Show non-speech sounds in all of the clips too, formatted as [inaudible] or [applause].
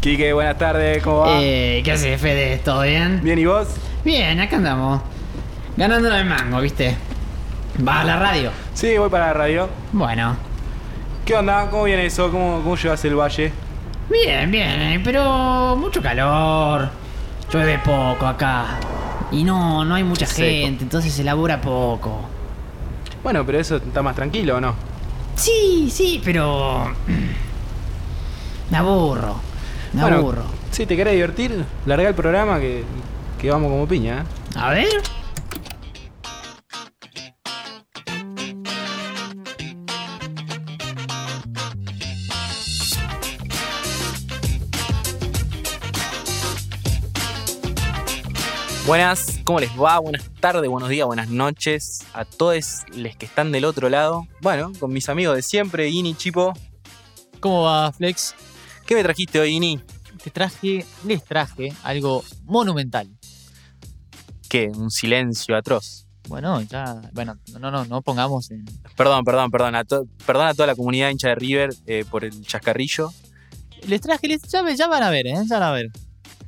Quique, buenas tardes, ¿cómo va? Eh, ¿Qué haces, Fede? ¿Todo bien? Bien, ¿y vos? Bien, acá andamos. Ganando el mango, ¿viste? ¿Vas a la radio? Sí, voy para la radio. Bueno. ¿Qué onda? ¿Cómo viene eso? ¿Cómo, cómo llevas el valle? Bien, bien, eh, pero mucho calor. Llueve poco acá. Y no, no hay mucha Seco. gente, entonces se labura poco. Bueno, pero eso está más tranquilo, ¿o no? Sí, sí, pero... [clears throat] Me aburro. Me Bueno, aburro. Si te querés divertir, larga el programa que, que vamos como piña, ¿eh? A ver. Buenas, ¿cómo les va? Buenas tardes, buenos días, buenas noches a todos los que están del otro lado. Bueno, con mis amigos de siempre, Ini, Chipo. ¿Cómo va, Flex? ¿Qué me trajiste hoy, Ini? Te traje, les traje algo monumental. ¿Qué? Un silencio atroz. Bueno, ya, bueno, no, no, no pongamos en. Perdón, perdón, perdón. A to- perdón a toda la comunidad hincha de River eh, por el chascarrillo. Les traje, les, ya, ya van a ver, ¿eh? Ya van a ver.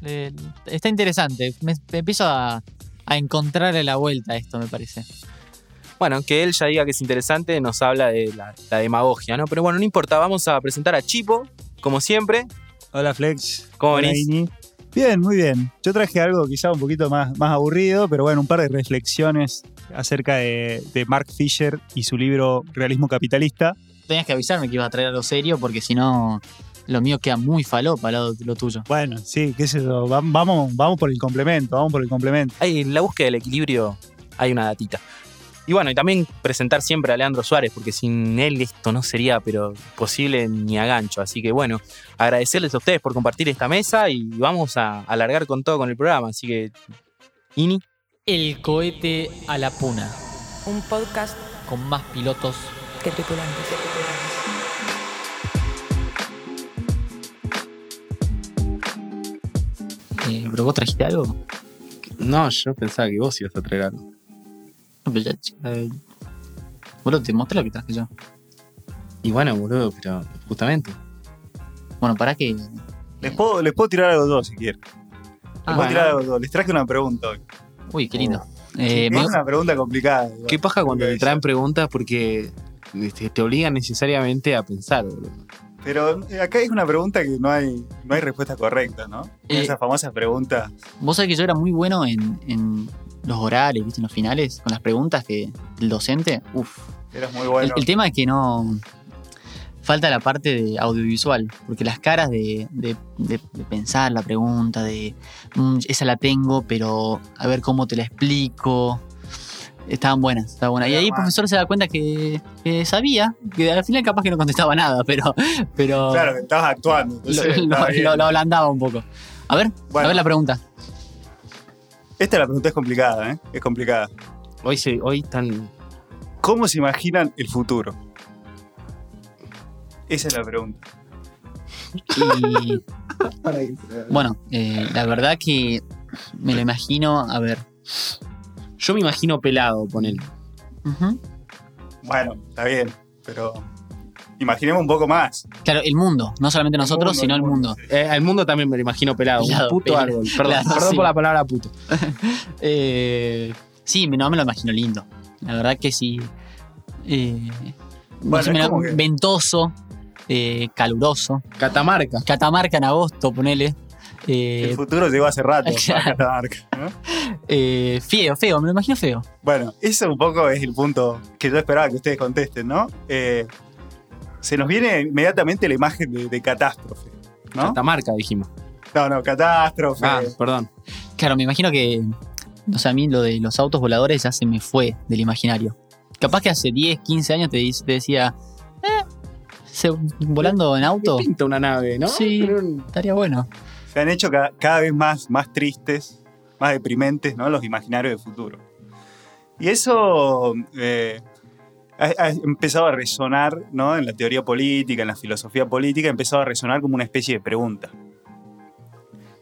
Eh, está interesante. Me, me empiezo a, a encontrarle la vuelta a esto, me parece. Bueno, que él ya diga que es interesante nos habla de la, la demagogia, ¿no? Pero bueno, no importa, vamos a presentar a Chipo, como siempre. Hola Flex. ¿Cómo Hola, venís? Ini. Bien, muy bien. Yo traje algo quizá un poquito más, más aburrido, pero bueno, un par de reflexiones acerca de, de Mark Fisher y su libro Realismo Capitalista. Tenías que avisarme que ibas a traer algo serio porque si no, lo mío queda muy falopa al lado de lo tuyo. Bueno, sí, qué sé yo, va- vamos, vamos por el complemento, vamos por el complemento. Hay, en la búsqueda del equilibrio hay una datita. Y bueno, y también presentar siempre a Leandro Suárez, porque sin él esto no sería pero posible ni a gancho. Así que bueno, agradecerles a ustedes por compartir esta mesa y vamos a alargar con todo con el programa. Así que, Ini, El cohete a la puna, Un podcast con más pilotos. que tripulantes. Eh, ¿Pero vos trajiste algo? No, yo pensaba que vos ibas a traer algo. No, pero ya, eh, boludo, te mostré lo que traje yo. Y bueno, boludo, pero justamente. Bueno, para que. Les puedo, les puedo tirar algo yo si quieren. Les Ah, puedo bueno. tirar algo yo. Les traje una pregunta hoy. Uy, qué lindo. Eh, es me- una pregunta complicada. igual. Qué paja cuando te traen preguntas porque este, te obligan necesariamente a pensar, boludo. Pero eh, acá es una pregunta que no hay, no hay respuesta correcta, ¿no? Eh, Esa famosa pregunta. Vos sabés que yo era muy bueno en, en los orales, ¿viste? En los finales, con las preguntas que el docente. Uf. Eras muy bueno. El, el tema es que no. Falta la parte de audiovisual, porque las caras de, de- de- de pensar la pregunta, de "Mm, esa la tengo, pero a ver cómo te la explico. Estaban buenas, estaban buenas. Y ahí el profesor se da cuenta que, que sabía, que al final capaz que no contestaba nada, [laughs] pero. pero Claro, que estabas actuando. lo, entonces lo- ablandaba un poco. A ver, Bueno. a ver la pregunta. Esta la pregunta es complicada, ¿eh? Es complicada. Hoy, se, hoy tan. ¿Cómo se imaginan el futuro? Esa es la pregunta. Y bueno, eh, la verdad que me lo imagino, a ver. Yo me imagino pelado, ponele. Bueno, está bien, pero imaginemos un poco más. Claro, el mundo, no solamente nosotros, mundo, sino el el mundo. Eh, al mundo también me lo imagino pelado. Pelado, un puto pelado. árbol. Perdón, Claro, perdón sí. por la palabra puto. [laughs] Eh, sí, no me lo imagino lindo. La verdad que sí. Eh, Bueno, no sé, que- ventoso, eh, caluroso. Catamarca. Catamarca en agosto, ponele. Eh, El futuro llegó hace rato [laughs] Claro. Catamarca, ¿no? eh, feo, feo, me lo imagino feo. Bueno, eso un poco es el punto que yo esperaba que ustedes contesten, ¿no? Eh, se nos viene inmediatamente la imagen de, de catástrofe, ¿no? Catamarca, dijimos. No, no, catástrofe. Ah, perdón. Claro, me imagino que. O sea, a mí lo de los autos voladores ya se me fue del imaginario. Capaz que hace 10, 15 años te, decía. Eh, se- volando en auto. Pinta una nave, ¿no? Sí. Pero Estaría bueno. Se han hecho ca- cada vez más, más tristes, más deprimentes, ¿no? Los imaginarios de futuro. Y eso eh, ha, ha empezado a resonar, ¿no? En la teoría política, en la filosofía política, ha empezado a resonar como una especie de pregunta.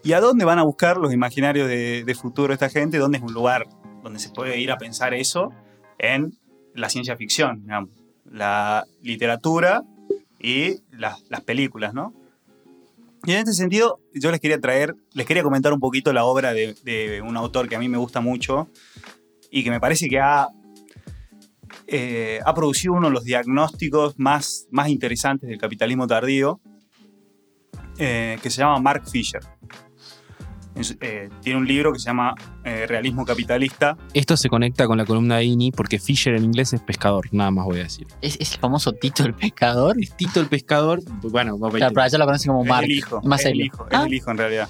¿Y a dónde van a buscar los imaginarios de, de futuro esta gente? ¿Dónde es un lugar donde se puede ir a pensar eso? En la ciencia ficción, digamos, la literatura y las, las películas, ¿no? Y en este sentido, yo les quería traer, les quería comentar un poquito la obra de, de un autor que a mí me gusta mucho y que me parece que ha, eh, ha producido uno de los diagnósticos más, más interesantes del capitalismo tardío, eh, que se llama Mark Fisher. Eh, tiene un libro que se llama eh, Realismo Capitalista. Esto se conecta con la columna de Ini porque Fisher en inglés es pescador, nada más voy a decir. ¿Es, es el famoso Tito el pescador? Es Tito el pescador, bueno, Claro, pero allá lo conocen como Es Mark. el hijo. Más es el es Ah, el hijo en realidad.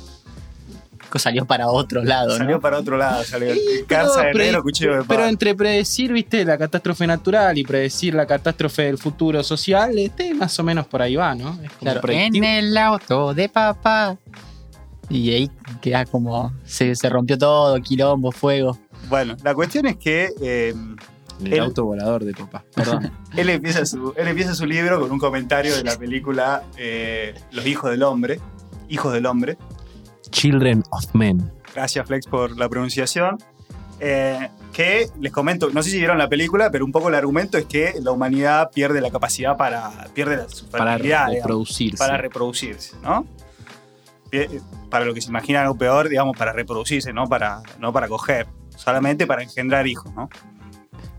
Salió para otro lado, Salió ¿no? para otro lado, salió. Carza de pero- negro, cuchillo de Pero palo. entre predecir, viste, la catástrofe natural y predecir la catástrofe del futuro social, este más o menos por ahí va, ¿no? Es como Claro, en el auto de papá. Y ahí queda como. Se, se rompió todo, quilombo, fuego. Bueno, la cuestión es que eh, El, el- auto volador de papá. Perdón. [laughs] él, empieza su, él empieza su libro con un comentario de la película eh, Los hijos del hombre. Hijos del hombre. Children of Men. Gracias, Flex, por la pronunciación. Eh, que les comento, no sé si vieron la película, pero un poco el argumento es que la humanidad pierde la capacidad para. pierde la, su Para fertilidad, digamos, reproducirse. para reproducirse, ¿no? Pie- Para lo que se imagina algo peor, digamos, para reproducirse, no para, no para coger, solamente para engendrar hijos, ¿no?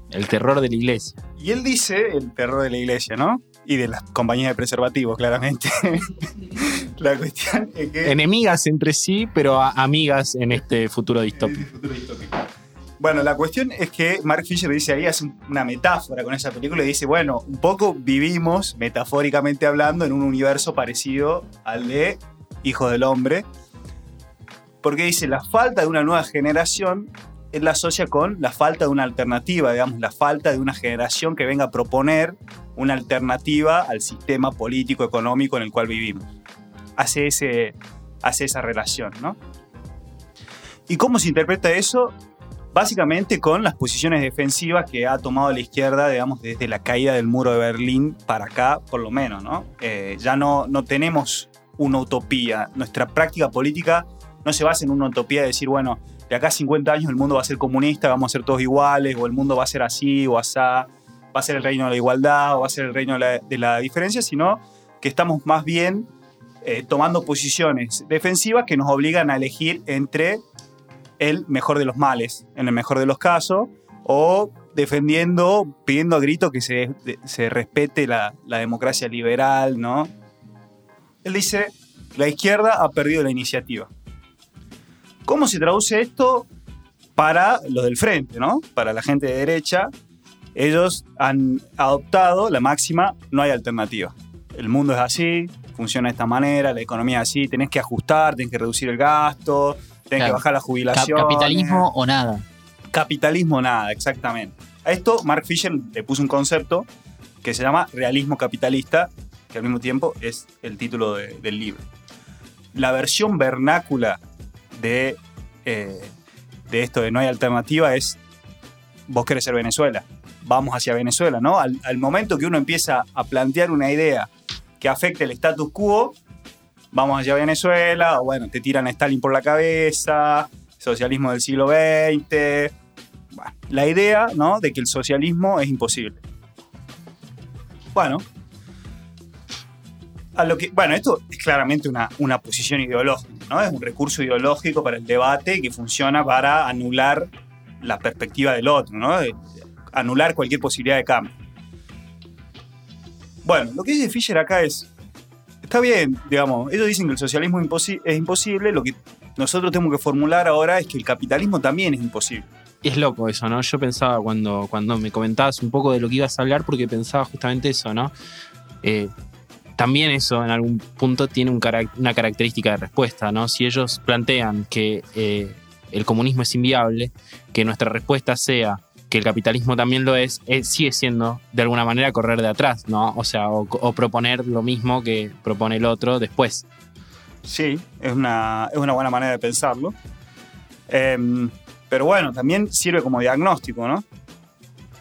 El terror de la iglesia. Y él dice el terror de la iglesia, ¿no? Y de las compañías de preservativos, claramente. [laughs] [laughs] la cuestión es que. Enemigas entre sí, pero amigas en este futuro distópico. Bueno, la cuestión es que Mark Fisher dice ahí, hace un- una metáfora con esa película y dice, bueno, un poco vivimos, metafóricamente hablando, en un universo parecido al de Hijo del Hombre. Porque dice, la falta de una nueva generación él la asocia con la falta de una alternativa, digamos, la falta de una generación que venga a proponer una alternativa al sistema político, económico en el cual vivimos. Hace, ese, hace esa relación, ¿no? ¿Y cómo se interpreta eso? Básicamente con las posiciones defensivas que ha tomado la izquierda, digamos, desde la caída del muro de Berlín para acá, por lo menos, ¿no? Eh, ya no, no tenemos una utopía. Nuestra práctica política no se basa en una utopía de decir, bueno, de acá a 50 años el mundo va a ser comunista, vamos a ser todos iguales, o el mundo va a ser así o asá, va a ser el reino de la igualdad o va a ser el reino de la, de la diferencia, sino que estamos más bien eh, tomando posiciones defensivas que nos obligan a elegir entre el mejor de los males, en el mejor de los casos, o defendiendo, pidiendo a grito que se, se respete la, la democracia liberal, ¿no? Él dice, la izquierda ha perdido la iniciativa. ¿Cómo se traduce esto para los del frente, ¿no? Para la gente de derecha, ellos han adoptado la máxima, no hay alternativa. El mundo es así, funciona de esta manera, la economía es así, tenés que ajustar, tenés que reducir el gasto, tenés Claro. que bajar la jubilación. capitalismo o nada. Capitalismo nada, exactamente. A esto Mark Fisher le puso un concepto que se llama realismo capitalista, que al mismo tiempo es el título de- del libro. La versión vernácula de, eh, de esto de no hay alternativa es vos querés ser Venezuela, vamos hacia Venezuela, ¿no? Al, al momento que uno empieza a plantear una idea que afecte el status quo, vamos hacia Venezuela, o bueno, te tiran a Stalin por la cabeza, socialismo del siglo XX. Bueno, la idea, ¿no? De que el socialismo es imposible. Bueno. A lo que, bueno, esto es claramente una, una posición ideológica, ¿no? Es un recurso ideológico para el debate que funciona para anular la perspectiva del otro, ¿no? De anular cualquier posibilidad de cambio. Bueno, lo que dice Fisher acá es, está bien, digamos, ellos dicen que el socialismo es, imposi- es imposible, lo que nosotros tenemos que formular ahora es que el capitalismo también es imposible. Es loco eso, ¿no? Yo pensaba cuando, cuando me comentabas un poco de lo que ibas a hablar, porque pensaba justamente eso, ¿no? Eh, también eso en algún punto tiene una característica de respuesta, ¿no? Si ellos plantean que eh, el comunismo es inviable, que nuestra respuesta sea que el capitalismo también lo es, eh, sigue siendo de alguna manera correr de atrás, ¿no? O sea, o, o proponer lo mismo que propone el otro después. Sí, es una, es una buena manera de pensarlo. Em, pero bueno, también sirve como diagnóstico, ¿no?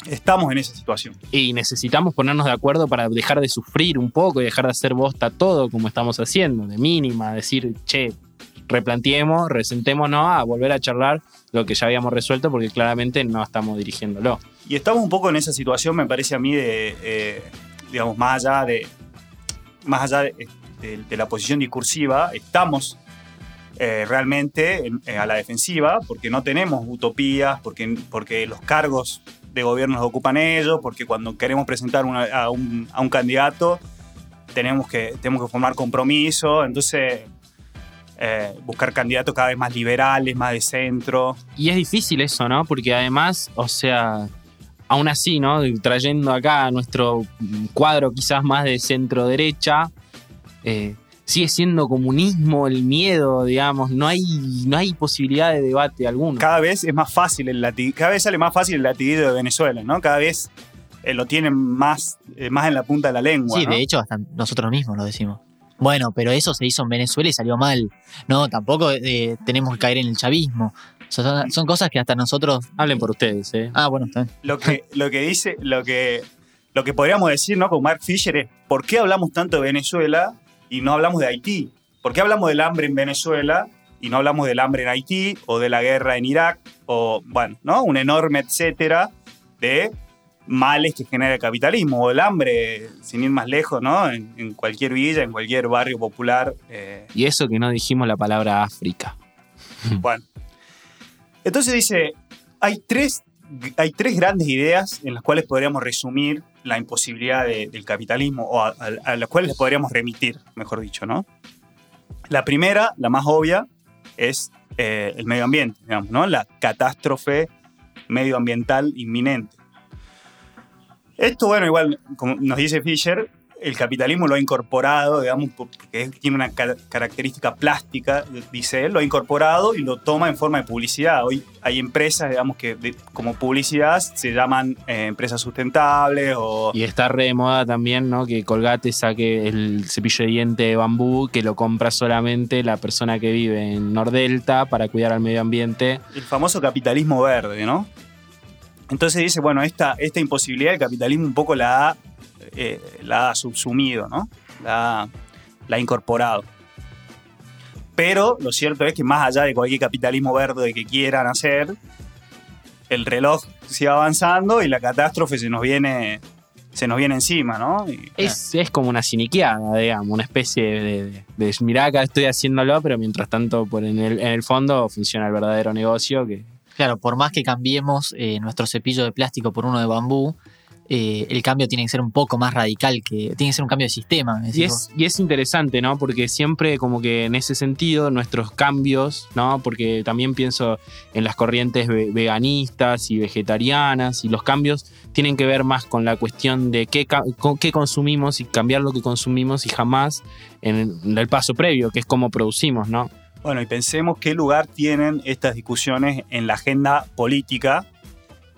Estamos en esa situación. Y necesitamos ponernos de acuerdo para dejar de sufrir un poco y dejar de hacer bosta todo como estamos haciendo, de mínima, decir, che, replanteemos, resentémonos a volver a charlar lo que ya habíamos resuelto porque claramente no estamos dirigiéndolo. Y estamos un poco en esa situación, me parece a mí, de, eh, digamos, más allá de, más allá de, la posición discursiva, estamos eh, realmente en- eh, a la defensiva porque no tenemos utopías, porque, porque los cargos de gobierno los ocupan ellos, porque cuando queremos presentar una- a, un, a un candidato tenemos que, tenemos que formar compromiso, entonces eh, buscar candidatos cada vez más liberales, más de centro. Y es difícil eso, ¿no? Porque además, o sea, aún así, ¿no? Trayendo acá nuestro cuadro quizás más de centro derecha, eh, sigue siendo comunismo el miedo, digamos, no hay, no hay posibilidad de debate alguno. cada vez es más fácil el lati- cada vez sale más fácil el latiguillo de Venezuela, ¿no? Cada vez eh, lo tienen más, eh, más en la punta de la lengua. Sí, ¿no? de hecho, hasta nosotros mismos lo decimos. Bueno, pero eso se hizo en Venezuela y salió mal. No, tampoco eh, tenemos que caer en el chavismo. O sea, son, son cosas que hasta nosotros. Hablen por ustedes, ¿eh? Ah, bueno, está bien. Lo que, lo que dice, lo que, lo que podríamos decir, ¿no? Con Mark Fisher es ¿por qué hablamos tanto de Venezuela y no hablamos de Haití? ¿Por qué hablamos del hambre en Venezuela y no hablamos del hambre en Haití o de la guerra en Irak? O, bueno, ¿no? Un enorme etcétera de males que genera el capitalismo o el hambre, sin ir más lejos, ¿no? En, en cualquier villa, en cualquier barrio popular. eh, Y eso que no dijimos la palabra África. [laughs] Bueno. Entonces dice, hay tres, hay tres grandes ideas en las cuales podríamos resumir la imposibilidad de- del capitalismo, o a, a- a las cuales les podríamos remitir, mejor dicho, ¿no? La primera, la más obvia, es eh, el medio ambiente, digamos, ¿no? La catástrofe medioambiental inminente. Esto, bueno, igual, como nos dice Fisher, el capitalismo lo ha incorporado, digamos, porque tiene una ca- característica plástica, dice él, lo ha incorporado y lo toma en forma de publicidad. Hoy hay empresas, digamos, que de- como publicidad se llaman eh, empresas sustentables o... Y está re de moda también, ¿no? Que Colgate saque el cepillo de diente de bambú que lo compra solamente la persona que vive en Nordelta para cuidar al medio ambiente. el famoso capitalismo verde, ¿no? Entonces dice, bueno, esta, esta imposibilidad el capitalismo un poco la ha, eh, la ha subsumido, ¿no? La, la ha incorporado. Pero lo cierto es que más allá de cualquier capitalismo verde que quieran hacer, el reloj sigue avanzando y la catástrofe se nos viene, se nos viene encima, ¿no? Y, Es, es como una siniqueada, digamos, una especie de, de, de mirá, acá estoy haciéndolo, pero mientras tanto por en, el, en el fondo funciona el verdadero negocio que Claro, por más que cambiemos eh, nuestro cepillo de plástico por uno de bambú, eh, el cambio tiene que ser un poco más radical, que tiene que ser un cambio de sistema. Y es, y es interesante, ¿no? Porque siempre como que en ese sentido nuestros cambios, ¿no? Porque también pienso en las corrientes ve- veganistas y vegetarianas y los cambios tienen que ver más con la cuestión de qué, ca- con qué consumimos y cambiar lo que consumimos y jamás en el paso previo, que es cómo producimos, ¿no? Bueno, y pensemos qué lugar tienen estas discusiones en la agenda política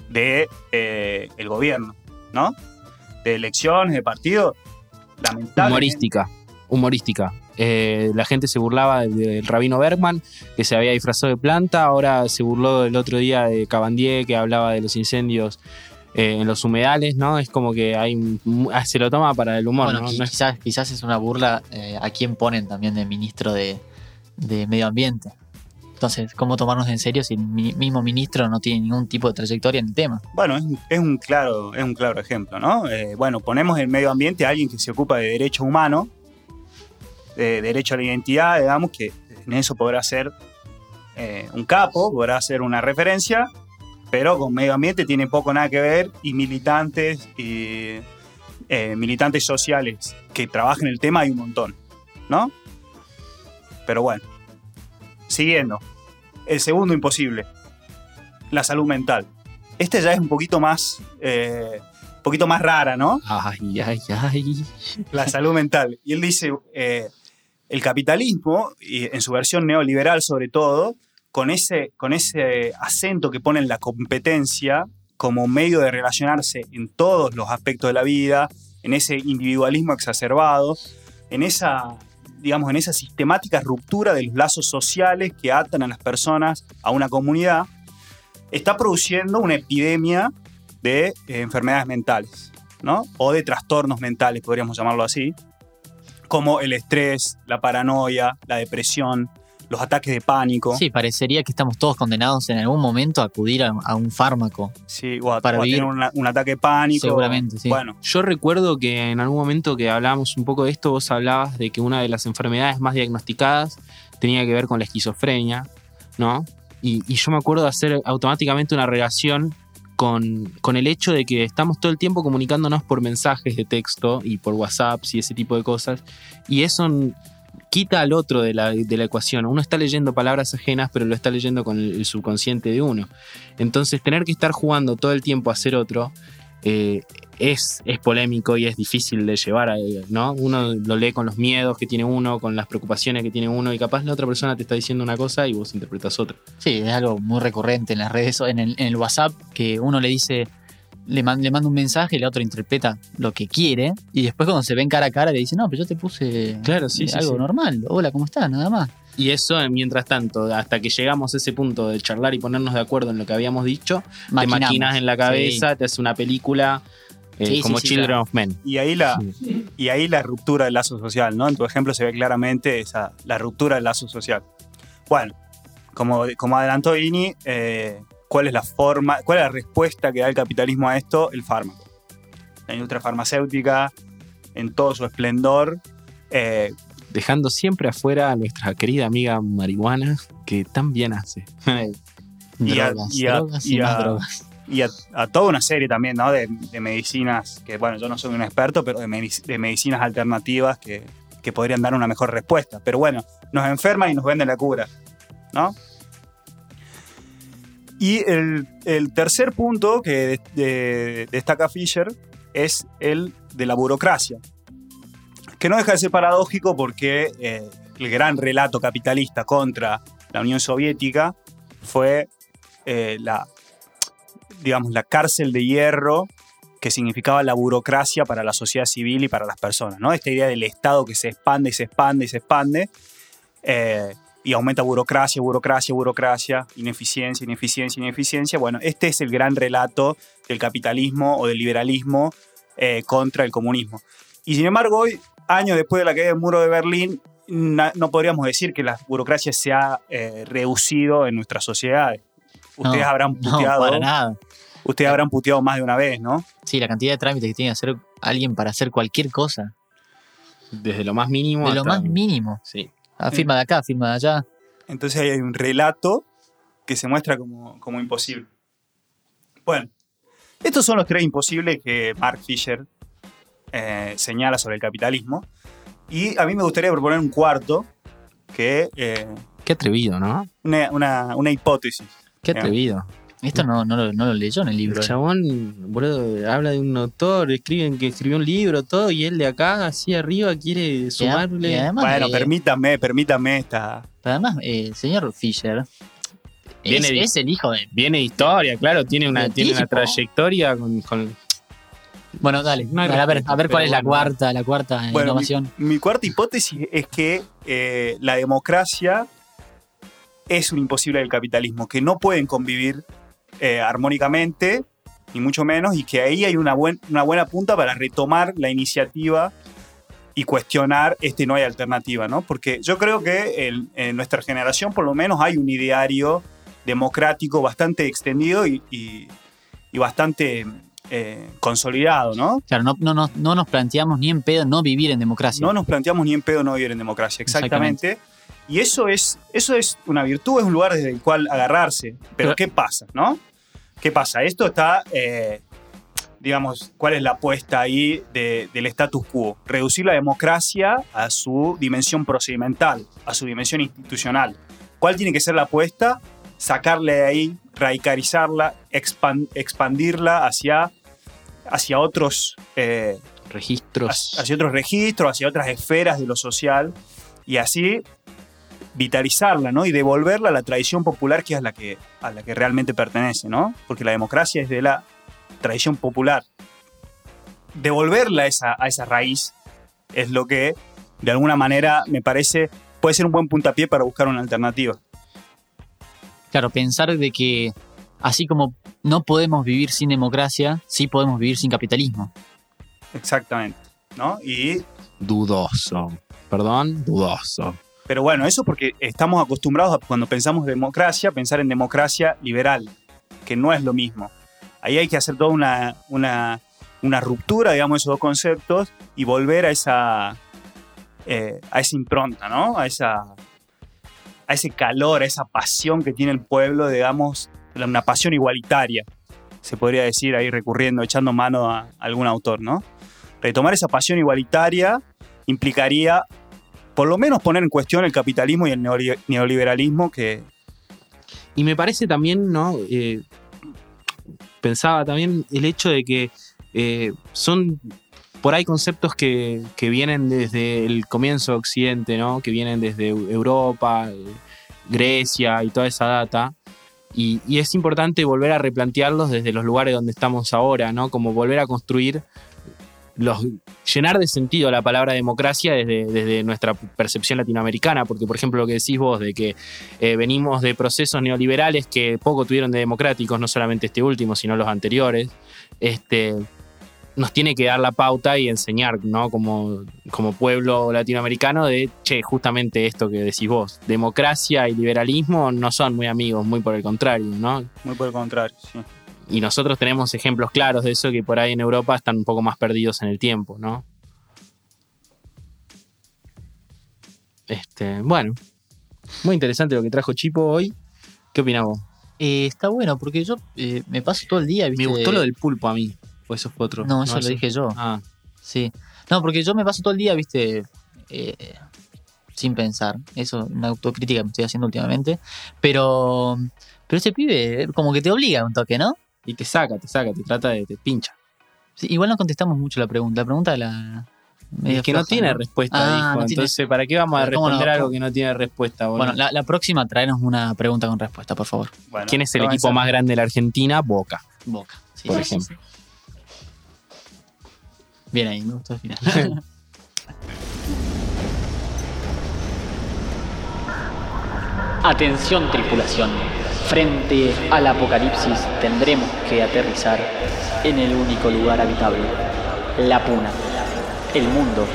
del de, eh, el gobierno, ¿no? De elecciones, de partidos. Lamentablemente. Humorística, humorística. Eh, la gente se burlaba del, del rabino Bergman, que se había disfrazado de planta, ahora se burló el otro día de Cabandier, que hablaba de los incendios eh, en los humedales, ¿no? Es como que hay se lo toma para el humor, Bueno, ¿no? quizás, quizás es una burla eh, a quién ponen también de ministro de, de Medio Ambiente. Entonces, ¿cómo tomarnos en serio si el mi- mismo ministro no tiene ningún tipo de trayectoria en el tema? Bueno, es, un claro, es un claro ejemplo, ¿no? Eh, bueno, ponemos en medio ambiente a alguien que se ocupa de derecho humano, de derecho a la identidad, digamos, que en eso podrá ser eh, un capo, podrá ser una referencia, pero con medio ambiente tiene poco nada que ver y militantes y eh, militantes sociales que trabajen el tema hay un montón, ¿no? Pero bueno, siguiendo. El segundo imposible, la salud mental. Esta ya es un poquito más, eh, un poquito más rara, ¿no? Ay, ay, ay. La salud mental. Y él dice, eh, el capitalismo, y en su versión neoliberal sobre todo, con ese, con ese acento que pone en la competencia como medio de relacionarse en todos los aspectos de la vida, en ese individualismo exacerbado, en esa, digamos, en esa sistemática ruptura de los lazos sociales que atan a las personas a una comunidad, está produciendo una epidemia de eh, enfermedades mentales, ¿no? O de trastornos mentales, podríamos llamarlo así, como el estrés, la paranoia, la depresión, los ataques de pánico. Sí, parecería que estamos todos condenados en algún momento a acudir a, a un fármaco. Sí, o a, Para o a vivir. tener una- un ataque de pánico. Seguramente, sí. Bueno, Yo recuerdo que en algún momento que hablábamos un poco de esto, vos hablabas de que una de las enfermedades más diagnosticadas tenía que ver con la esquizofrenia, ¿no? Y, y yo me acuerdo de hacer automáticamente una relación con, con el hecho de que estamos todo el tiempo comunicándonos por mensajes de texto y por WhatsApp y ese tipo de cosas. Y eso quita al otro de la, de la ecuación. Uno está leyendo palabras ajenas, pero lo está leyendo con el, subconsciente de uno. Entonces, tener que estar jugando todo el tiempo a ser otro eh, es, es polémico y es difícil de llevar, a- ¿no? Uno lo lee con los miedos que tiene uno, con las preocupaciones que tiene uno, y capaz la otra persona te está diciendo una cosa y vos interpretas otra. Sí, es algo muy recurrente en las redes, en el WhatsApp, que uno le dice, le, man- le manda un mensaje y el otro interpreta lo que quiere, y después cuando se ven cara a cara le dice, no, pero yo te puse Claro, sí, eh, sí, algo sí. normal, hola, ¿cómo estás? Nada más. Y eso, eh, mientras tanto, hasta que llegamos a ese punto de charlar y ponernos de acuerdo en lo que habíamos dicho, te maquinas en la cabeza, te hace una película eh, Sí, como sí, Children claro. of Men. y ahí la, Sí. y ahí la ruptura del lazo social, ¿no? En tu ejemplo se ve claramente esa, la ruptura del lazo social. Bueno, como, como adelantó Ini, eh, ¿cuál es la forma, cuál es la respuesta que da el capitalismo a esto? El fármaco. La industria farmacéutica, en todo su esplendor, eh, Dejando siempre afuera a nuestra querida amiga marihuana, que tan bien hace. Y a- toda una serie también, ¿no? De, de medicinas, que bueno, yo no soy un experto, pero de, medic- de medicinas alternativas que, que podrían dar una mejor respuesta. Pero bueno, nos enferman y nos venden la cura, ¿no? Y el, tercer punto que de- de- destaca Fisher es el de la burocracia, que no deja de ser paradójico porque eh, el gran relato capitalista contra la Unión Soviética fue eh, la, digamos, la cárcel de hierro que significaba la burocracia para la sociedad civil y para las personas, ¿no? Esta idea del Estado que se expande y se expande y se expande eh, y aumenta burocracia, burocracia, burocracia, ineficiencia, ineficiencia, ineficiencia. Bueno, este es el gran relato del capitalismo o del liberalismo eh, contra el comunismo. Y sin embargo, hoy, años después de la caída del muro de Berlín, na- no podríamos decir que la burocracia se ha eh, reducido en nuestras sociedades. Ustedes No, habrán No, puteado, para nada. ustedes habrán puteado más de una vez, ¿no? Sí, la cantidad de trámites que tiene que hacer alguien para hacer cualquier cosa. Desde lo más mínimo De lo hasta- más mínimo. Sí. Ah, firma de acá, firma de allá. Entonces ahí hay un relato que se muestra como, como imposible. Bueno, estos son los tres imposibles que Mark Fisher eh, señala sobre el capitalismo. Y a mí me gustaría proponer un cuarto, que eh, Qué atrevido, ¿no? una, una- una hipótesis. Qué atrevido. Esto no, no, lo, no lo leyó en el libro. El chabón, boludo, habla de un autor, escriben que escribió un libro, todo, y él de acá, así arriba, quiere Y a- y sumarle. además, Bueno, eh, permítame, permítame esta... además eh, señor Fisher Viene es, el hijo de... Viene de historia, claro, tiene una, tiene una trayectoria con, con- Bueno, dale. No a ver, a ver cuál es la bueno. cuarta, la cuarta Bueno, mi, innovación. mi cuarta hipótesis es que eh, la democracia es un imposible del capitalismo, que no pueden convivir eh, armónicamente, ni mucho menos, y que ahí hay una, buen- una buena punta para retomar la iniciativa y cuestionar este no hay alternativa, ¿no? Porque yo creo que en, en nuestra generación por lo menos hay un ideario democrático bastante extendido y, y- y bastante eh, consolidado, ¿no? Claro, no, no, no, no nos planteamos ni en pedo no vivir en democracia. No nos planteamos ni en pedo no vivir en democracia, exactamente. Y eso es, eso es una virtud, es un lugar desde el cual agarrarse. Pero, Pero- ¿qué pasa, no? ¿Qué pasa? Esto está, eh, digamos, ¿cuál es la apuesta ahí de- del status quo? Reducir la democracia a su dimensión procedimental, a su dimensión institucional. ¿Cuál tiene que ser la apuesta? Sacarle de ahí, radicalizarla, expan- expandirla hacia, hacia otros... eh, registros. hacia otros registros, hacia otras esferas de lo social y así vitalizarla, ¿no? Y devolverla a la tradición popular que es la que, a la que realmente pertenece, ¿no? Porque la democracia es de la tradición popular. Devolverla a esa, a esa raíz es lo que, de alguna manera, me parece, puede ser un buen puntapié para buscar una alternativa. Claro, pensar de que así como no podemos vivir sin democracia, sí podemos vivir sin capitalismo. Exactamente, ¿no? Y Dudoso. Perdón, dudoso. Pero bueno, eso porque estamos acostumbrados a, cuando pensamos democracia, pensar en democracia liberal, que no es lo mismo. Ahí hay que hacer toda una, una, una ruptura, digamos, esos dos conceptos y volver a esa, eh, a esa impronta, ¿no? A, esa, a ese calor, a esa pasión que tiene el pueblo, digamos, una pasión igualitaria, se podría decir ahí recurriendo, echando mano a algún autor, ¿no? Retomar esa pasión igualitaria implicaría por lo menos poner en cuestión el capitalismo y el neoli- neoliberalismo que, Y me parece también, ¿no? Eh, pensaba también el hecho de que eh, son por ahí conceptos que, que vienen desde el comienzo de Occidente, ¿no? Que vienen desde Eu- Europa, eh, Grecia y toda esa data. Y, y es importante volver a replantearlos desde los lugares donde estamos ahora, ¿no? Como volver a construir los, llenar de sentido la palabra democracia desde, nuestra percepción latinoamericana, porque por ejemplo lo que decís vos de que eh, venimos de procesos neoliberales que poco tuvieron de democráticos, no solamente este último, sino los anteriores, este, nos tiene que dar la pauta y enseñar, ¿no? Como, como pueblo latinoamericano de, che, justamente esto que decís vos, democracia y liberalismo no son muy amigos, muy por el contrario, ¿no? muy por el contrario, sí. Y nosotros tenemos ejemplos claros de eso que por ahí en Europa están un poco más perdidos en el tiempo, ¿no? Este, bueno, muy interesante lo que trajo Chipo hoy. ¿Qué opinás vos? Eh, está bueno, porque yo eh, me paso todo el día, ¿viste? Me gustó lo del pulpo a mí. O eso fue otro. No, eso lo dije yo. Ah, Sí. No, porque yo me paso todo el día, viste, eh, sin pensar. Eso es una autocrítica que me estoy haciendo últimamente. Pero, pero ese pibe, como que te obliga un toque, ¿no? Y te saca, te saca, te trata de, te pincha. Sí, igual no contestamos mucho la pregunta. La pregunta de la. medio Es que no tiene respuesta, Ah, dijo. no tiene- Entonces, ¿para qué vamos a responder algo que no tiene respuesta, boludo? Bueno, la, la próxima traenos una pregunta con respuesta, por favor. Bueno, ¿Quién es el equipo más grande de la Argentina? Boca, Boca. Sí, por sí, sí. ejemplo. Bien ahí, me gustó el final. [laughs] Atención tripulación, frente al apocalipsis tendremos que aterrizar en el único lugar habitable, la Puna. El mundo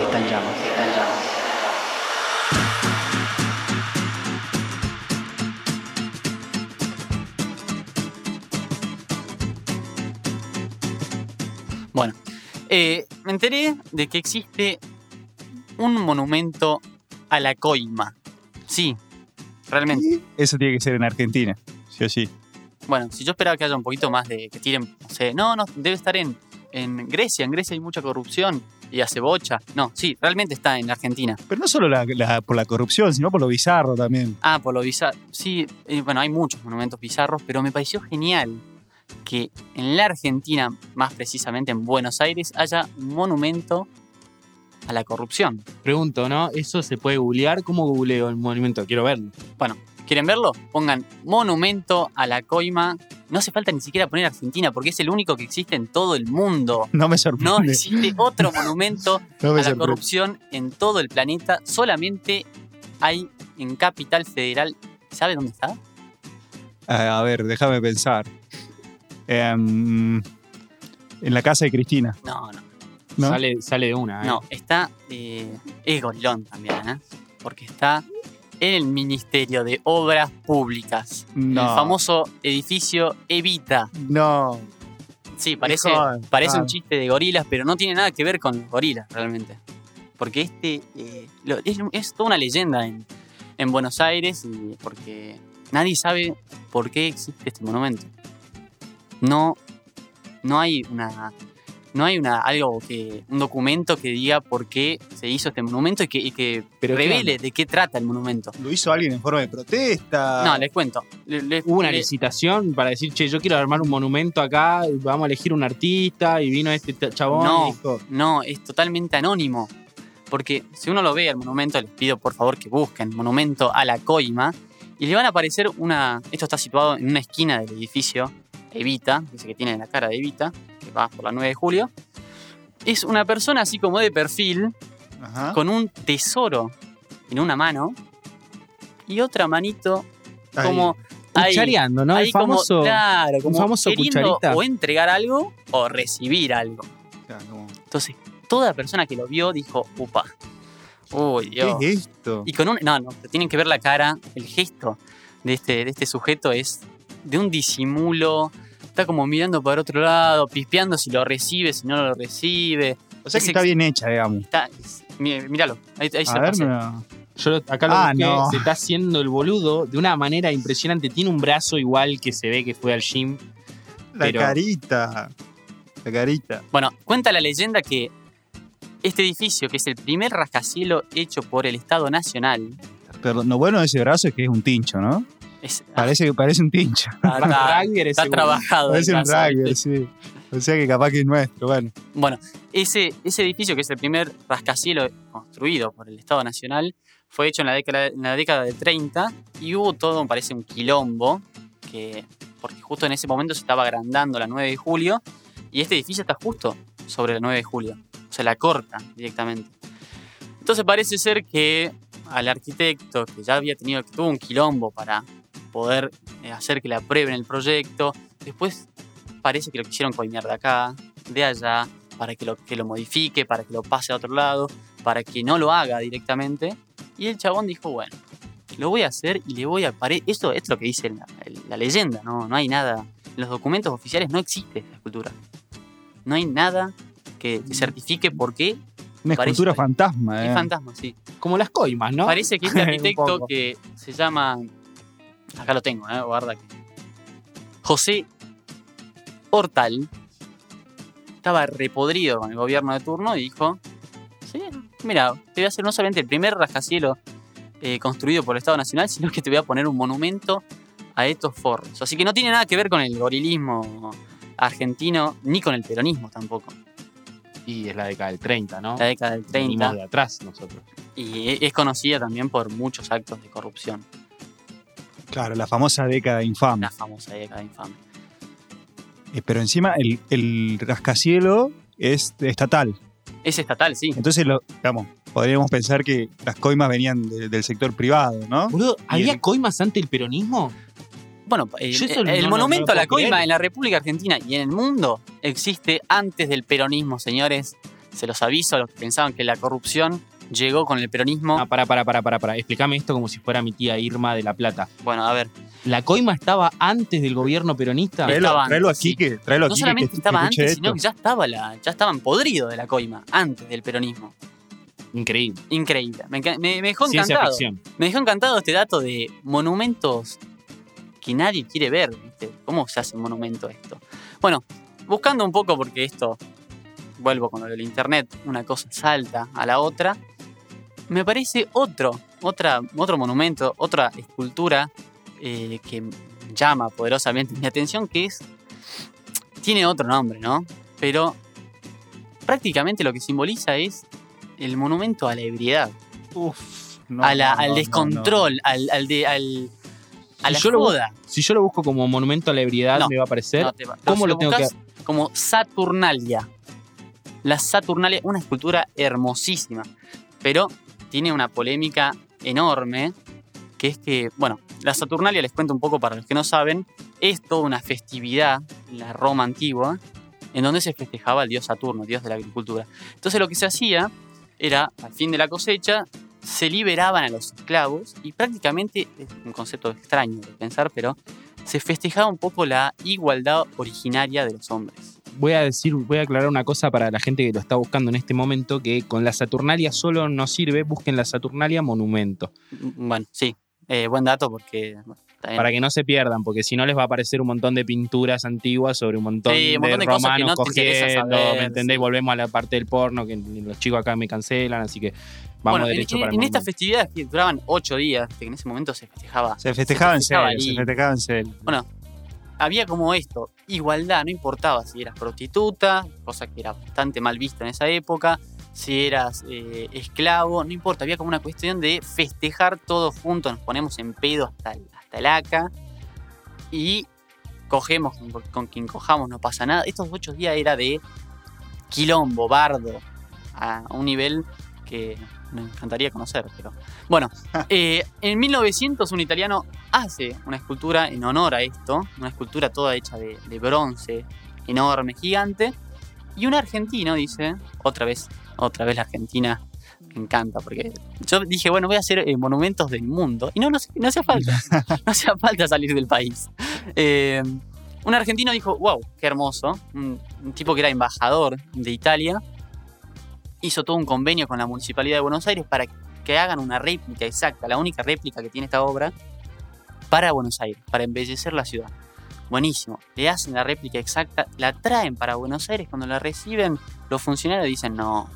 está en llamas. Bueno, eh, me enteré de que existe un monumento a la coima. Sí, realmente. Eso tiene que ser en Argentina, sí o sí. Bueno, si yo esperaba que haya un poquito más de que tiren, no sé, no, no, debe estar en, en Grecia. En Grecia hay mucha corrupción y hace bocha. No, sí, realmente está en Argentina. Pero no solo la- la- por la corrupción, sino por lo bizarro también. Ah, por lo bizarro. Sí, eh, bueno, hay muchos monumentos bizarros, pero me pareció genial que en la Argentina, más precisamente en Buenos Aires, haya un monumento a la corrupción. Pregunto, ¿no? ¿Eso se puede googlear? ¿Cómo googleo el monumento? Quiero verlo. Bueno, ¿quieren verlo? Pongan monumento a la coima. No hace falta ni siquiera poner Argentina, porque es el único que existe en todo el mundo. [laughs] No me sorprende. No existe otro monumento [laughs] No a la sorprende. corrupción en todo el planeta. Solamente hay en Capital Federal. ¿Sabe dónde está? Ah, a ver, déjame pensar. Em, en la casa de Cristina. No, no. ¿No? Sale, sale de una, ¿eh? No, está. eh, es gorilón también, ¿eh? Porque está en el Ministerio de Obras Públicas. No. El famoso edificio Evita. No. Sí, parece, parece un chiste de gorilas, pero no tiene nada que ver con gorilas realmente. Porque este eh, lo- es, es toda una leyenda en, en Buenos Aires y porque nadie sabe por qué existe este monumento. No, no hay una. No hay una, algo que. un documento que diga por qué se hizo este monumento y que, y que ¿Pero qué revele de qué trata el monumento. Lo hizo alguien en forma de protesta. No, les cuento. Le- le- Hubo una le- licitación para decir, che, yo quiero armar un monumento acá, vamos a elegir un artista, y vino este chabón No. y dijo, No, es totalmente anónimo. Porque si uno lo ve al monumento, les pido por favor que busquen monumento a la coima y le van a aparecer una. Esto está situado en una esquina del edificio Evita, dice que tiene la cara de Evita, que va por la 9 de julio. Es una persona así como de perfil, Ajá. con un tesoro en una mano y otra manito Ahí. como. ahí- cuchareando, ¿no? ahí el famoso... como, claro, como famoso queriendo cucharita. o entregar algo o recibir algo. Claro, como- Entonces, toda persona que lo vio dijo, upa, Uy, ¿Qué Dios. es esto? Y con un. No, no, tienen que ver la cara, el gesto de este, de este sujeto es de un disimulo. Está como mirando para otro lado, pispeando si lo recibe, si no lo recibe. O sea que es está bien hecha, digamos. Está, es- mí- míralo, ahí, ahí se A lo ver, no. Yo lo- acá lo Ah, busqué, no. se está haciendo el boludo de una manera impresionante. Tiene un brazo igual que se ve que fue al gym. la pero- carita. La carita. Bueno, cuenta la leyenda que este edificio, que es el primer rascacielos hecho por el Estado Nacional, Pero lo bueno de ese brazo es que es un tincho, ¿no? Es, [laughs] Parece, parece un tincho. está, trabajado. Parece un rugby, sí. O sea que capaz que es nuestro, bueno. Bueno, ese, ese edificio, que es el primer rascacielos construido por el Estado Nacional, fue hecho en la década, en la década del 30 y hubo todo, parece, un quilombo, que, porque justo en ese momento se estaba agrandando la 9 de julio y este edificio está justo sobre la 9 de julio, o sea, la corta directamente. Entonces parece ser que al arquitecto, que ya había tenido, que tuvo un quilombo para poder eh, hacer que le aprueben el proyecto, después parece que lo quisieron coimear de acá, de allá, para que lo, que lo modifique, para que lo pase a otro lado, para que no lo haga directamente. Y el chabón dijo, bueno, lo voy a hacer y le voy a parar. Esto, esto es lo que dice la, la leyenda, ¿no? no hay nada. En los documentos oficiales no existe esta escultura. No hay nada que, que certifique por qué Una Parece- escultura fantasma, es eh. fantasma, sí. Como las coimas, ¿no? Parece que este [laughs] arquitecto que se llama. Acá lo tengo, ¿eh? Guarda que. José Hortal estaba repodrido con el gobierno de turno y dijo: Sí, mira, te voy a hacer no solamente el primer rascacielos eh, construido por el Estado Nacional, sino que te voy a poner un monumento a estos forros. Así que no tiene nada que ver con el gorilismo argentino ni con el peronismo tampoco. Y es la década del 30, ¿no? La década del 30. Venimos de atrás nosotros. Y es conocida también por muchos actos de corrupción. Claro, la famosa década infame. La famosa década infame. Eh, pero encima el, el rascacielo es estatal. Es estatal, sí. Entonces, lo, digamos, podríamos pensar que las coimas venían de- del sector privado, ¿no? Boludo, ¿había el- coimas ante el peronismo? Bueno, el, no- monumento no a la coima creer. en la República Argentina y en el mundo existe antes del peronismo, señores. Se los aviso a los que pensaban que la corrupción llegó con el peronismo. Ah, para, para, para, para, para. Explícame esto como si fuera mi tía Irma de La Plata. Bueno, a ver, ¿La coima estaba antes del gobierno peronista? Tráelo, estaba tráelo aquí, sí. que, tráelo no aquí solamente que, que estaba antes, sino que ya estaba la, ya estaban podridos de la coima antes del peronismo. Increíble. Increíble. Me, me- me dejó Ciencia encantado. ficción. Me dejó encantado este dato de monumentos que nadie quiere ver. ¿viste? ¿Cómo se hace un monumento esto? Bueno, buscando un poco, porque esto, vuelvo con lo del internet, una cosa salta a la otra, me parece otro, otra, otro monumento, otra escultura eh, que llama poderosamente mi atención, que es, tiene otro nombre, ¿no? Pero prácticamente lo que simboliza es el monumento a la ebriedad Uf, no, a la- no, al no, descontrol, Al, al de, al, a Si la yo lo. Si yo lo busco como monumento a la ebriedad, No, me va a aparecer. No, te va- ¿Cómo si lo tengo que Como Saturnalia. La Saturnalia, una escultura hermosísima, pero tiene una polémica enorme, que es que, bueno, la Saturnalia, les cuento un poco para los que no saben, es toda una festividad en la Roma antigua, en donde se festejaba al dios Saturno, dios de la agricultura. Entonces lo que se hacía era, al fin de la cosecha, se liberaban a los esclavos y prácticamente, es un concepto extraño de pensar, pero se festejaba un poco la igualdad originaria de los hombres. Voy a decir, voy a aclarar una cosa para la gente que lo está buscando en este momento, que con la Saturnalia solo no sirve, busquen la Saturnalia monumento. Bueno, sí, eh, buen dato porque... bueno. Para que no se pierdan, porque si no les va a aparecer un montón de pinturas antiguas sobre un montón, Sí, un montón de de romanos no cogiendo, saber, ¿me entendéis? sí. Volvemos a la parte del porno, que los chicos acá me cancelan, así que vamos bueno, en, derecho en- para el en estas festividades que duraban ocho días, que en ese momento se festejaba, Se festejaba en festejaba serio, se festejaba en serio. bueno, había como esto, igualdad, no importaba si eras prostituta, cosa que era bastante mal vista en esa época, si eras eh, esclavo, no importa, había como una cuestión de festejar todos juntos, nos ponemos en pedo hasta hasta el aca y cogemos con, con quien cojamos, no pasa nada. Estos ocho días era de quilombo, bardo, a un nivel que me encantaría conocer, pero bueno, [laughs] eh, en 1900 un italiano hace una escultura en honor a esto, una escultura toda hecha de, de bronce, enorme, gigante, y un argentino dice, otra vez, otra vez la Argentina Me encanta, porque yo dije, bueno, voy a hacer eh, monumentos del mundo. Y no, no, no hacía falta. [laughs] no hacía falta salir del país. Eh, un argentino dijo, wow, qué hermoso. Un, un tipo que era embajador de Italia. Hizo todo un convenio con la Municipalidad de Buenos Aires para que hagan una réplica exacta, la única réplica que tiene esta obra, para Buenos Aires, para embellecer la ciudad. Buenísimo. Le hacen la réplica exacta, la traen para Buenos Aires. Cuando la reciben, los funcionarios dicen, no.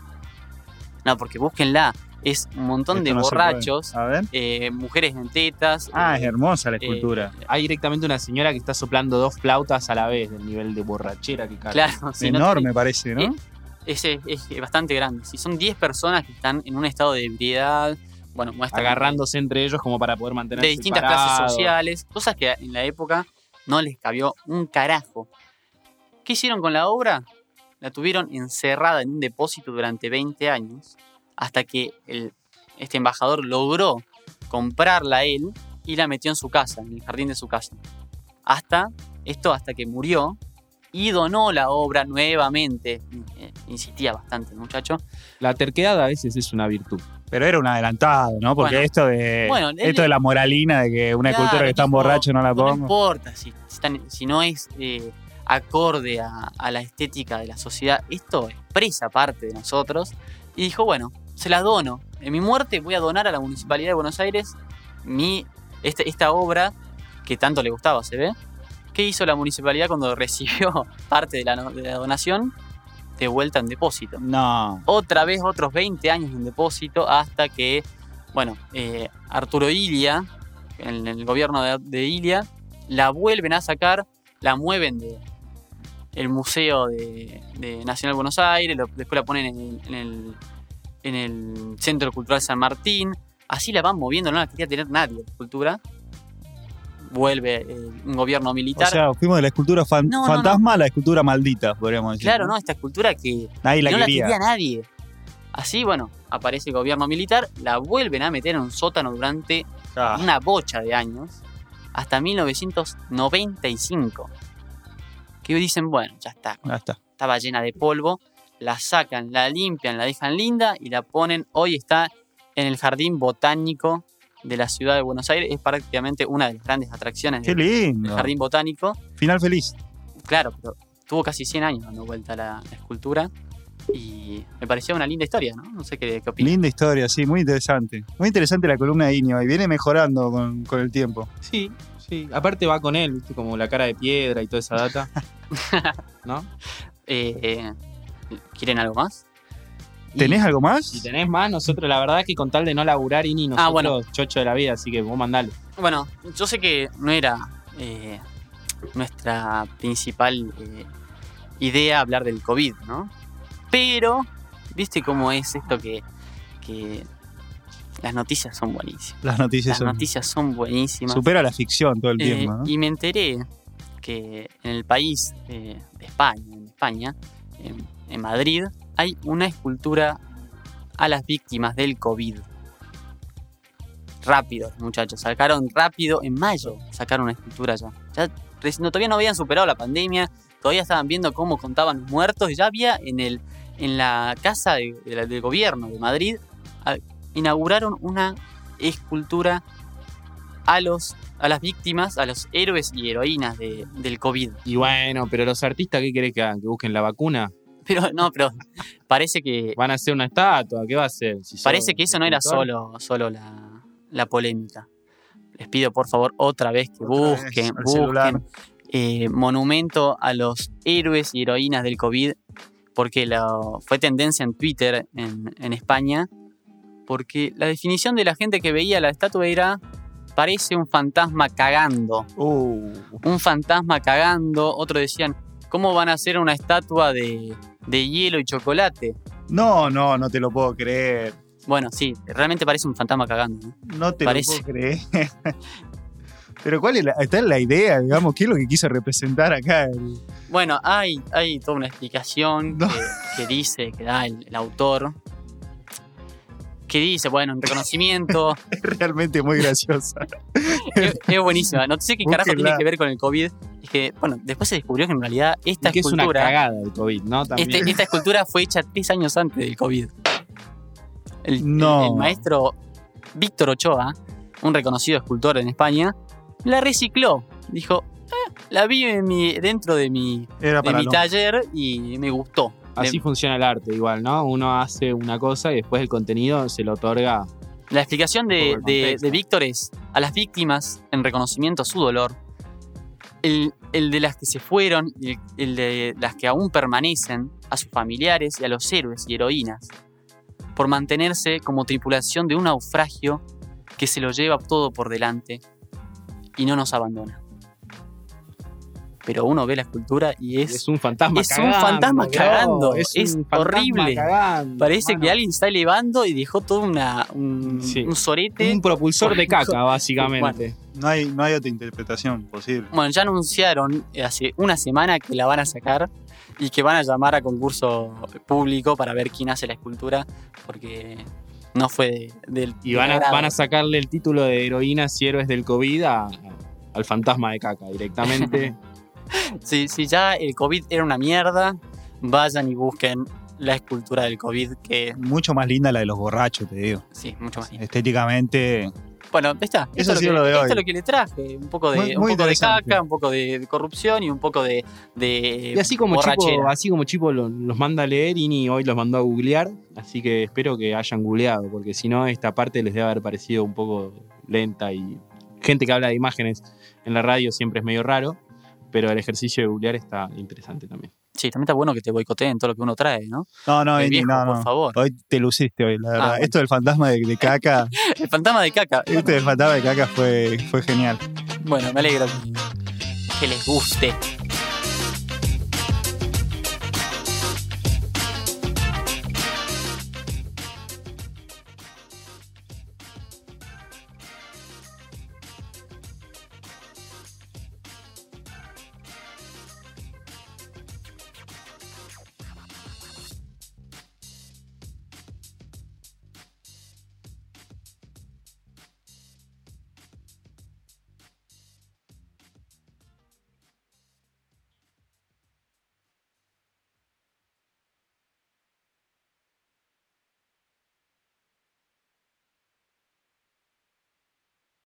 No, porque búsquenla. Es un montón de no borrachos, puede. A ver. eh, mujeres en tetas. Ah, eh, es hermosa la eh, escultura. Hay directamente una señora que está soplando dos flautas a la vez, del nivel de borrachera que carga. Claro, [laughs] no Enorme te- parece, ¿no? Es, es- bastante grande. Si son 10 personas que están en un estado de ebriedad, bueno, muestra Agarrándose entre ellos como para poder mantenerse de distintas clases sociales, cosas que en la época no les cabió un carajo. ¿Qué hicieron con la obra? La tuvieron encerrada en un depósito durante 20 años, hasta que el- este embajador logró comprarla él y la metió en su casa, en el jardín de su casa. Hasta, esto hasta que murió y donó la obra nuevamente. Eh, Insistía bastante el muchacho. La terquedad a veces es una virtud. Pero era un adelantado, ¿no? Porque Bueno. esto de Bueno, él- esto de la moralina de que una Claro, escultura que está borracho no la No pongo. importa si, si están- si no es eh, acorde a, a la estética de la sociedad, esto expresa parte de nosotros. Y dijo, bueno, se las dono. En mi muerte voy a donar a la Municipalidad de Buenos Aires mi, este- esta obra que tanto le gustaba, ¿se ve? ¿Qué hizo la municipalidad cuando [laughs] recibió parte de la, no- de la donación? De vuelta en depósito No. otra vez otros 20 años en depósito hasta que, bueno, eh, Arturo Ilia, en el gobierno de, de Ilia, la vuelven a sacar, la mueven de el Museo de, de Nacional Buenos Aires, lo- después la ponen en el, en, el, en el Centro Cultural San Martín, así la van moviendo, no la quería tener nadie, la escultura. Vuelve eh, un gobierno O militar. sea, fuimos de la escultura fan- No, no, fantasma a la escultura maldita, podríamos decir. claro, ¿no? Esta escultura que Nadie la no quería. la quería nadie. Así, bueno, aparece el gobierno militar, la vuelven a meter en un sótano durante Ah, una bocha de años, hasta 1995. Que dicen, bueno, ya está, ya está. estaba llena de polvo, la sacan, la limpian, la dejan linda y la ponen, hoy está en el jardín botánico de la ciudad de Buenos Aires, es prácticamente una de las grandes atracciones Qué del jardín botánico. Final feliz. Claro, pero tuvo casi 100 años dando vuelta la, la escultura y me parecía una linda historia, ¿no? No sé qué, qué opinas. Linda historia, sí, muy interesante. Muy interesante la columna de Inio y viene mejorando con, con el tiempo. Sí, sí. Aparte va con él, ¿viste? Como la cara de piedra y toda esa data. [laughs] ¿No? Eh, eh, ¿Quieren algo más? ¿Tenés algo más? Si tenés más, nosotros la verdad es que con tal de no laburar y ni nosotros Ah, bueno. chocho de la vida, así que vos mandale. Bueno, yo sé que no era eh, nuestra principal eh, idea hablar del COVID, ¿no? Pero, ¿viste cómo es esto que, que las noticias son buenísimas? Las noticias Las son. noticias son buenísimas. Supera la ficción todo el Eh, tiempo, ¿no? Y me enteré que en el país eh, de España, en España, en, en Madrid, hay una escultura a las víctimas del COVID. Rápido, muchachos, sacaron rápido, en mayo sacaron una escultura ya. ya todavía no habían superado la pandemia, todavía estaban viendo cómo contaban muertos, y ya había en, el, en la casa del gobierno de Madrid, inauguraron una escultura a los a las víctimas, a los héroes y heroínas de- del COVID. Y bueno, pero los artistas, ¿qué querés que hagan? ¿Que busquen la vacuna? Pero no, pero parece que ¿Van a hacer una estatua? ¿Qué va a hacer? Si parece que eso no era solo, solo la, la polémica. Les pido por favor otra vez que Otra busquen, busquen eh, monumento a los héroes y heroínas del COVID, porque lo- fue tendencia en Twitter en, en España, porque la definición de la gente que veía la estatua era parece un fantasma cagando. Uh, un fantasma cagando. Otros decían, ¿cómo van a hacer una estatua de, de hielo y chocolate? no, no, no te lo puedo creer. Bueno, sí, realmente parece un fantasma cagando. ¿no? No te Parece. lo puedo creer. [laughs] Pero ¿cuál es la, está la idea, digamos? ¿Qué es lo que quiso representar acá? el- Bueno, hay, hay toda una explicación No. que, que dice, que da el, el autor, que dice, bueno, en reconocimiento, [laughs] Es realmente muy graciosa. [laughs] es, es buenísima. No sé qué carajo Búsquenla. tiene que ver con el COVID. Es que, bueno, después se descubrió que en realidad esta que es una escultura, cagada el COVID, ¿no? También. este- esta escultura fue hecha tres años antes del COVID. El, No. el- el maestro Víctor Ochoa, un reconocido escultor en España, la recicló. Dijo, "Ah, la vi en mi- dentro de mi, Era de mi taller y me gustó. Así funciona el arte igual, ¿no? Uno hace una cosa y después el contenido se lo otorga. La explicación de, de- Víctor es a las víctimas en reconocimiento a su dolor, el, el de las que se fueron y el, el de las que aún permanecen, a sus familiares y a los héroes y heroínas, por mantenerse como tripulación de un naufragio que se lo lleva todo por delante y no nos abandona. Pero uno ve la escultura y es... Es un fantasma es un cagando. fantasma bro. cagando, Es, es un fantasma horrible. cagando, Parece que alguien está elevando y dejó todo una, un, Sí. un sorete. Un propulsor de caca, básicamente. No hay, no hay otra interpretación posible. Bueno, ya anunciaron hace una semana que la van a sacar y que van a llamar a concurso público para ver quién hace la escultura, porque no fue de- del. Y van a, van a sacarle el título de heroínas y héroes del COVID a- al fantasma de caca directamente. [laughs] Si, si ya el COVID era una mierda, vayan y busquen la escultura del COVID, que Mucho más linda la de los borrachos, te digo. sí, mucho más. Estéticamente. Bueno, está. Eso Esto, ha es sido lo lo que, de esto hoy. es lo que le traje. Un poco de, Muy- un poco de caca, un poco de, de corrupción y un poco de, de Y así como borrachera. Chipo, así como Chipo lo- los manda a leer, Ini hoy los mandó a googlear, así que espero que hayan googleado, porque si no, esta parte les debe haber parecido un poco lenta y gente que habla de imágenes en la radio siempre es medio raro, pero el ejercicio de googlear está interesante también. Sí, también está bueno que te boicoteen todo lo que uno trae, ¿no? No, no, El Indy, viejo, no, por favor. Hoy te luciste hoy, la verdad. bueno. Esto del fantasma de, de caca, [laughs] El fantasma de caca. este del fantasma de caca fue, fue genial. Bueno, me alegro que, que les guste.